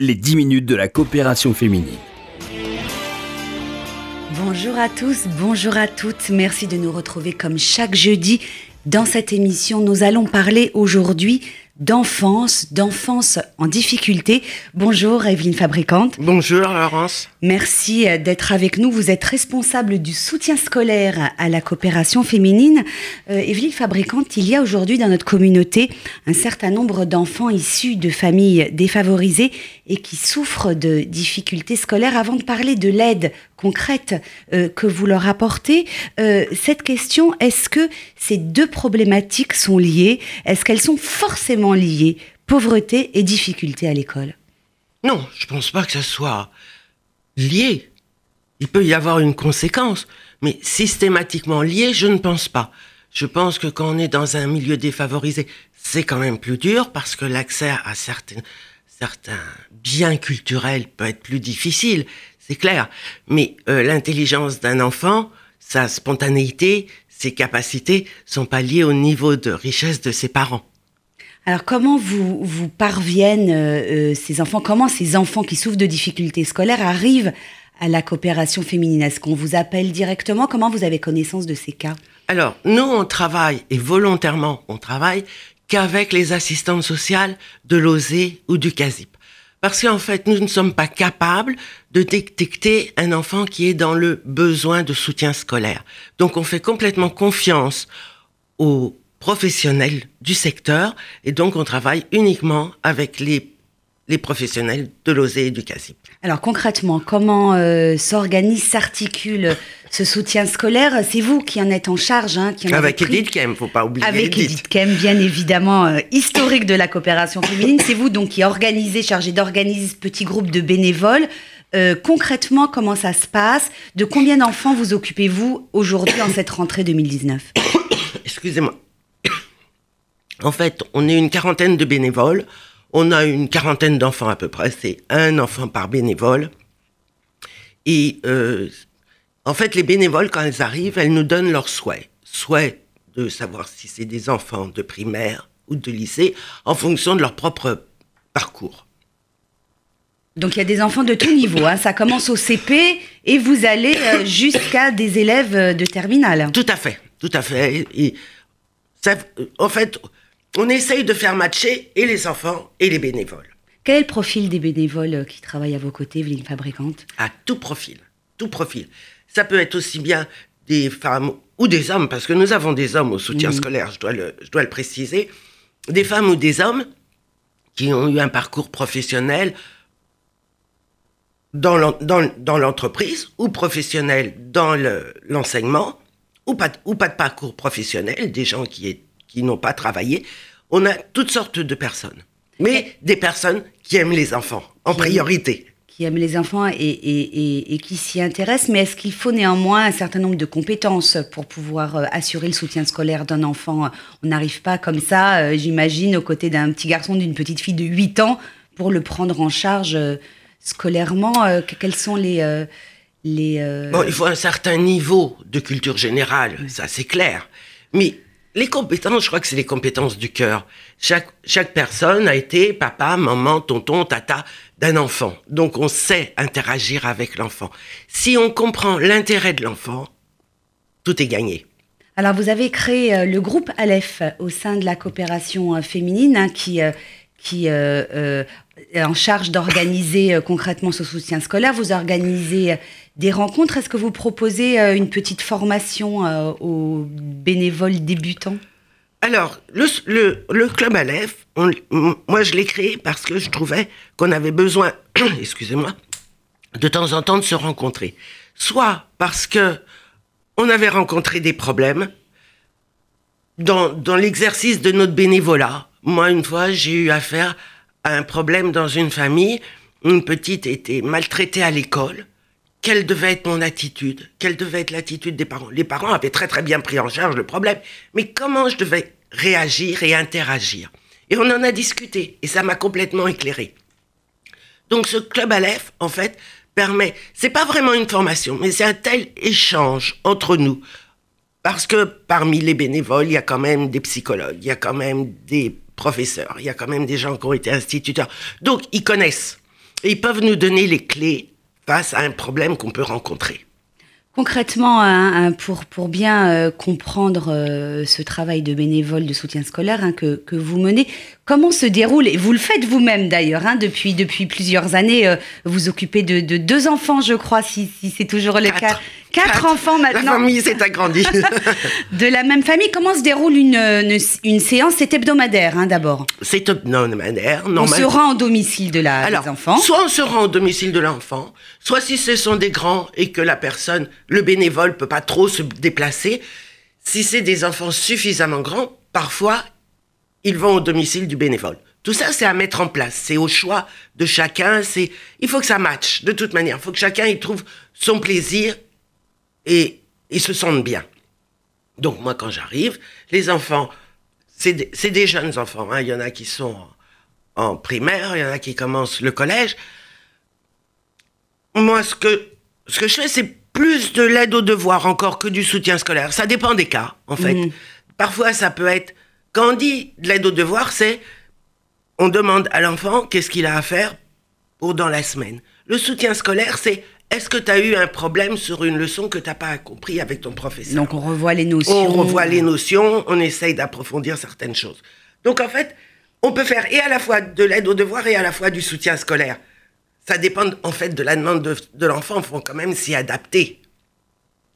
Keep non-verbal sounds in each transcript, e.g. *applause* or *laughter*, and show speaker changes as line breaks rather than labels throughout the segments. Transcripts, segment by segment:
les 10 minutes de la coopération féminine.
Bonjour à tous, bonjour à toutes. Merci de nous retrouver comme chaque jeudi dans cette émission. Nous allons parler aujourd'hui d'enfance, d'enfance en difficulté. Bonjour Evelyne Fabricante.
Bonjour Laurence.
Merci euh, d'être avec nous. Vous êtes responsable du soutien scolaire à la coopération féminine. Euh, Evelyne Fabricante, il y a aujourd'hui dans notre communauté un certain nombre d'enfants issus de familles défavorisées et qui souffrent de difficultés scolaires. Avant de parler de l'aide concrète euh, que vous leur apportez, euh, cette question, est-ce que ces deux problématiques sont liées? Est-ce qu'elles sont forcément liées Pauvreté et difficulté à l'école
Non, je pense pas que ça soit lié. Il peut y avoir une conséquence, mais systématiquement lié, je ne pense pas. Je pense que quand on est dans un milieu défavorisé, c'est quand même plus dur parce que l'accès à certains, certains biens culturels peut être plus difficile, c'est clair. Mais euh, l'intelligence d'un enfant, sa spontanéité, ses capacités sont pas liées au niveau de richesse de ses parents.
Alors comment vous, parviennent euh, euh, ces enfants, comment ces enfants qui souffrent de difficultés scolaires arrivent à la coopération féminine? Est-ce qu'on vous appelle directement? Comment vous avez connaissance de ces cas?
Alors, nous, on travaille, et volontairement, on travaille qu'avec les assistantes sociales de l'OSE ou du CASIP. Parce qu'en fait, nous ne sommes pas capables de détecter un enfant qui est dans le besoin de soutien scolaire. Donc, on fait complètement confiance aux professionnels du secteur et donc on travaille uniquement avec les, les professionnels de l'OSE et du CASIP.
Alors concrètement, comment euh, s'organise, s'articule ce soutien scolaire? C'est vous qui en êtes en charge, hein, qui en
Avec Edith Kem, faut pas oublier
Avec Edith Kem, bien évidemment, euh, historique de la coopération féminine. C'est vous donc qui organisez, chargé d'organiser ce petit groupe de bénévoles. Euh, concrètement, comment ça se passe? De combien d'enfants vous occupez-vous aujourd'hui en cette rentrée 2019 *coughs*
Excusez-moi. En fait, on est une quarantaine de bénévoles. On a une quarantaine d'enfants à peu près. C'est un enfant par bénévole. Et euh, en fait, les bénévoles, quand elles arrivent, elles nous donnent leurs souhaits. Souhaits de savoir si c'est des enfants de primaire ou de lycée, en fonction de leur propre parcours.
Donc il y a des enfants de tout niveau. hein. Ça commence au CP et vous allez euh, jusqu'à des élèves euh, de terminale.
Tout à fait, tout à fait. Et ça, en fait, on essaye de faire matcher et les enfants et les bénévoles.
Quel est le profil des bénévoles euh, qui travaillent à vos côtés, Evelyne Fabricante
à tout profil, tout profil. Ça peut être aussi bien des femmes ou des hommes, parce que nous avons des hommes au soutien scolaire, je dois, le, je dois le préciser, des femmes ou des hommes qui ont eu un parcours professionnel dans l'en- dans- dans l'entreprise ou professionnel dans le- l'enseignement, ou, pas, de- ou pas de parcours professionnel, des gens qui, est- qui n'ont pas travaillé. On a toutes sortes de personnes, mais des personnes qui aiment les enfants en
Qui aiment-
priorité.
qui aiment les enfants et, et- et- et qui s'y intéressent, mais est-ce qu'il faut néanmoins un certain nombre de compétences pour pouvoir euh, assurer le soutien scolaire d'un enfant? On n'arrive pas comme ça, euh, j'imagine, aux côtés d'un petit garçon, d'une petite fille de 8 ans, pour le prendre en charge euh, scolairement. euh, que- quels sont les... euh, les euh,
Bon, il faut un certain niveau de culture générale, ça c'est clair. Mais les compétences, je crois que c'est les compétences du cœur. Chaque, chaque personne a été papa, maman, tonton, tata d'un enfant. Donc on sait interagir avec l'enfant. Si on comprend l'intérêt de l'enfant, tout est gagné.
Alors, vous avez créé euh, le groupe Aleph au sein de la coopération euh, féminine hein, qui, euh, qui euh, euh, est en charge d'organiser euh, concrètement ce soutien scolaire. Vous organisez euh, des rencontres. Est-ce que vous proposez euh, une petite formation euh, aux bénévoles débutants?
Alors, le, le, club Aleph, moi je l'ai créé parce que je trouvais qu'on avait besoin, *clears throat* excusez-moi, de temps en temps de se rencontrer. Soit parce que on avait rencontré des problèmes dans, dans l'exercice de notre bénévolat. Moi, une fois, j'ai eu affaire à un problème dans une famille. Une petite était maltraitée à l'école. Quelle devait être mon attitude? Quelle devait être l'attitude des parents? Les parents avaient très très bien pris en charge le problème, mais comment je devais réagir et interagir? Et on en a discuté, et ça m'a complètement éclairé. Donc ce club Aleph, en fait, permet, c'est pas vraiment une formation, mais c'est un tel échange entre nous. Parce que parmi les bénévoles, il y a quand même des psychologues, il y a quand même des professeurs, il y a quand même des gens qui ont été instituteurs. Donc, ils connaissent. Et ils peuvent nous donner les clés face à un problème qu'on peut rencontrer.
Concrètement, hein, hein, pour, pour bien euh, comprendre euh, ce travail de bénévole de soutien scolaire hein, que, que, vous menez, comment se déroule, et vous le faites vous-même d'ailleurs, depuis, depuis plusieurs années, euh, vous occupez de, de, deux enfants, je crois, si, si c'est toujours le cas. Quatre, enfants maintenant.
La famille s'est agrandie. *laughs*
de la même famille, comment se déroule une, une, une séance? C'est hebdomadaire d'abord
C'est hebdomadaire.
On se rend au domicile de la, Alors, des enfants
Soit on se rend au domicile de l'enfant, soit si ce sont des grands et que la personne, le bénévole, peut pas trop se déplacer, si c'est des enfants suffisamment grands, parfois ils vont au domicile du bénévole. Tout ça, c'est à mettre en place. C'est au choix de chacun. C'est, il faut que ça matche. De toute manière, il faut que chacun y trouve son plaisir et ils se sentent bien. Donc moi, quand j'arrive, les enfants, c'est des, des, jeunes enfants. Hein. Il y en a qui sont en, en, primaire, il y en a qui commencent le collège. Moi, ce que, ce que je fais, c'est plus de l'aide aux devoirs encore que du soutien scolaire. Ça dépend des cas, en fait. Mmh. Parfois, ça peut être... Quand on dit de l'aide aux devoirs, c'est... On demande à l'enfant qu'est-ce qu'il a à faire pour dans la semaine. Le soutien scolaire, c'est est-ce que tu as eu un problème sur une leçon que tu n'as pas compris avec ton professeur
Donc on revoit les notions.
On revoit les notions, on essaye d'approfondir certaines choses. Donc en fait, on peut faire et à la fois de l'aide aux devoirs et à la fois du soutien scolaire. Ça dépend en fait de la demande de, de l'enfant, il faut quand même s'y adapter.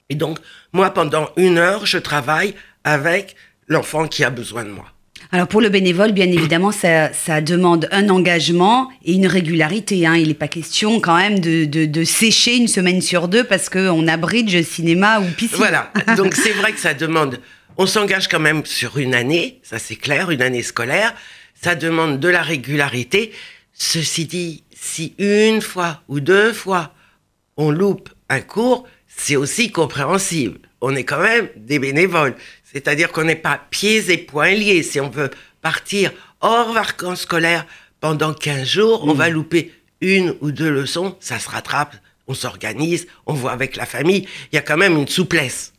Et donc, moi, pendant une heure, je travaille avec l'enfant qui a besoin de moi.
Alors pour le bénévole, bien évidemment, ça, ça demande un engagement et une régularité. Hein. Il n'est pas question quand même de, de, de, sécher une semaine sur deux parce qu'on a bridge, cinéma ou piscine.
Voilà, *laughs* donc c'est vrai que ça demande, on s'engage quand même sur une année, ça c'est clair, une année scolaire, ça demande de la régularité. Ceci dit, si une fois ou deux fois on loupe un cours, c'est aussi compréhensible. On est quand même des bénévoles. C'est-à-dire qu'on n'est pas pieds et poings liés. Si on veut partir hors vacances scolaires pendant 15 jours, on mmh. va louper une ou deux leçons, ça se rattrape, on s'organise, on voit avec la famille. Il y a quand même une souplesse.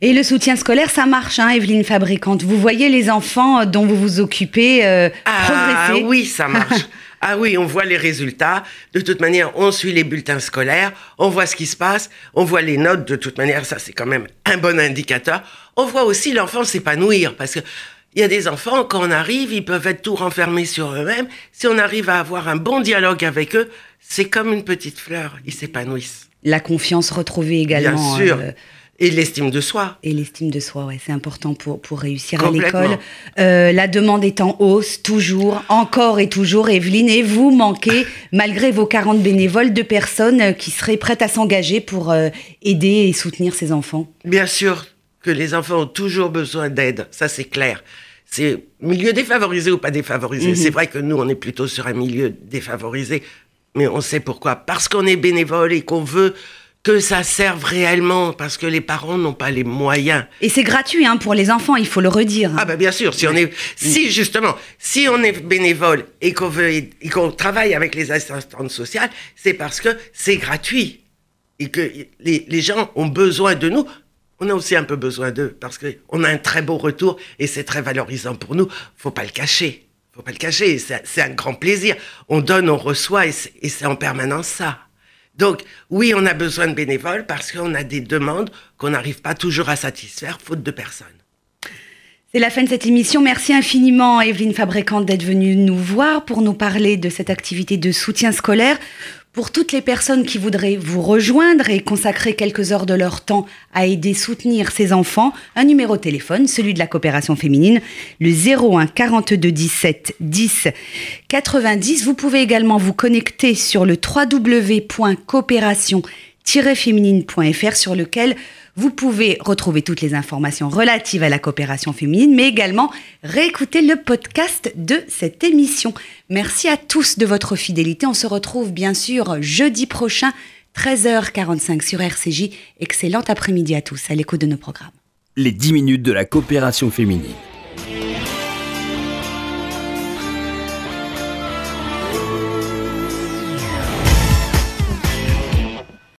Et le soutien scolaire, ça marche, hein, Evelyne Fabricante. Vous voyez les enfants dont vous vous occupez euh,
ah, progresser. Oui, ça marche. *laughs* Ah oui, on voit les résultats. De toute manière, on suit les bulletins scolaires, on voit ce qui se passe, on voit les notes. De toute manière, ça c'est quand même un bon indicateur. On voit aussi l'enfant s'épanouir parce que il y a des enfants, quand on arrive, ils peuvent être tout renfermés sur eux-mêmes. Si on arrive à avoir un bon dialogue avec eux, c'est comme une petite fleur, ils s'épanouissent.
La confiance retrouvée également.
Bien sûr. Euh, et l'estime de soi.
Et l'estime de soi, ouais, c'est important pour, pour réussir à l'école. Euh, la demande est en hausse, toujours, encore et toujours, Evelyne. Et vous manquez, *laughs* malgré vos 40 bénévoles, de personnes qui seraient prêtes à s'engager pour euh, aider et soutenir ces enfants
Bien sûr que les enfants ont toujours besoin d'aide, ça c'est clair. C'est milieu défavorisé ou pas défavorisé. Mhm. C'est vrai que nous, on est plutôt sur un milieu défavorisé, mais on sait pourquoi. Parce qu'on est bénévole et qu'on veut que ça serve réellement parce que les parents n'ont pas les moyens.
Et c'est gratuit hein, pour les enfants, il faut le redire.
Ah bah bien sûr, si on est si justement, si on est bénévole et qu'on veut et qu'on travaille avec les assistantes sociales, c'est parce que c'est gratuit et que les, les, gens ont besoin de nous. On a aussi un peu besoin d'eux parce que on a un très beau retour et c'est très valorisant pour nous. Faut pas le cacher. Faut pas le cacher. C'est un grand plaisir. On donne, on reçoit et c'est en permanence ça. Donc, oui, on a besoin de bénévoles parce qu'on a des demandes qu'on n'arrive pas toujours à satisfaire, faute de personnes.
C'est la fin de cette émission. Merci infiniment, Evelyne Fabricante, d'être venue nous voir pour nous parler de cette activité de soutien scolaire. Pour toutes les personnes qui voudraient vous rejoindre et consacrer quelques heures de leur temps à aider, soutenir ces enfants, un numéro de téléphone, celui de la coopération féminine, le 01 42 17 10 90. Vous pouvez également vous connecter sur le www.coopération-féminine.fr sur lequel vous pouvez retrouver toutes les informations relatives à la coopération féminine, mais également réécouter le podcast de cette émission. Merci à tous de votre fidélité. On se retrouve bien sûr jeudi prochain, 13h45 sur RCJ. Excellent après-midi à tous à l'écho de nos programmes.
Les 10 minutes de la coopération féminine.